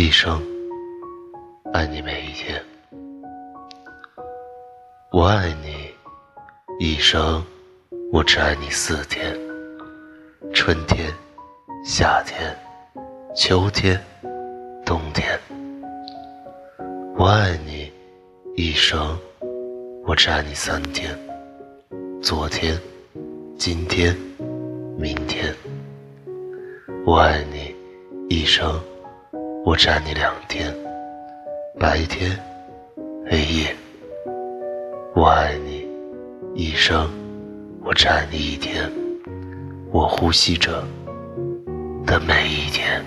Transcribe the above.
一生爱你每一天，我爱你一生，我只爱你四天：春天、夏天、秋天、冬天。我爱你一生，我只爱你三天：昨天、今天、明天。我爱你一生。我占你两天白天黑夜我爱你一生我只爱你一天我呼吸着的每一天。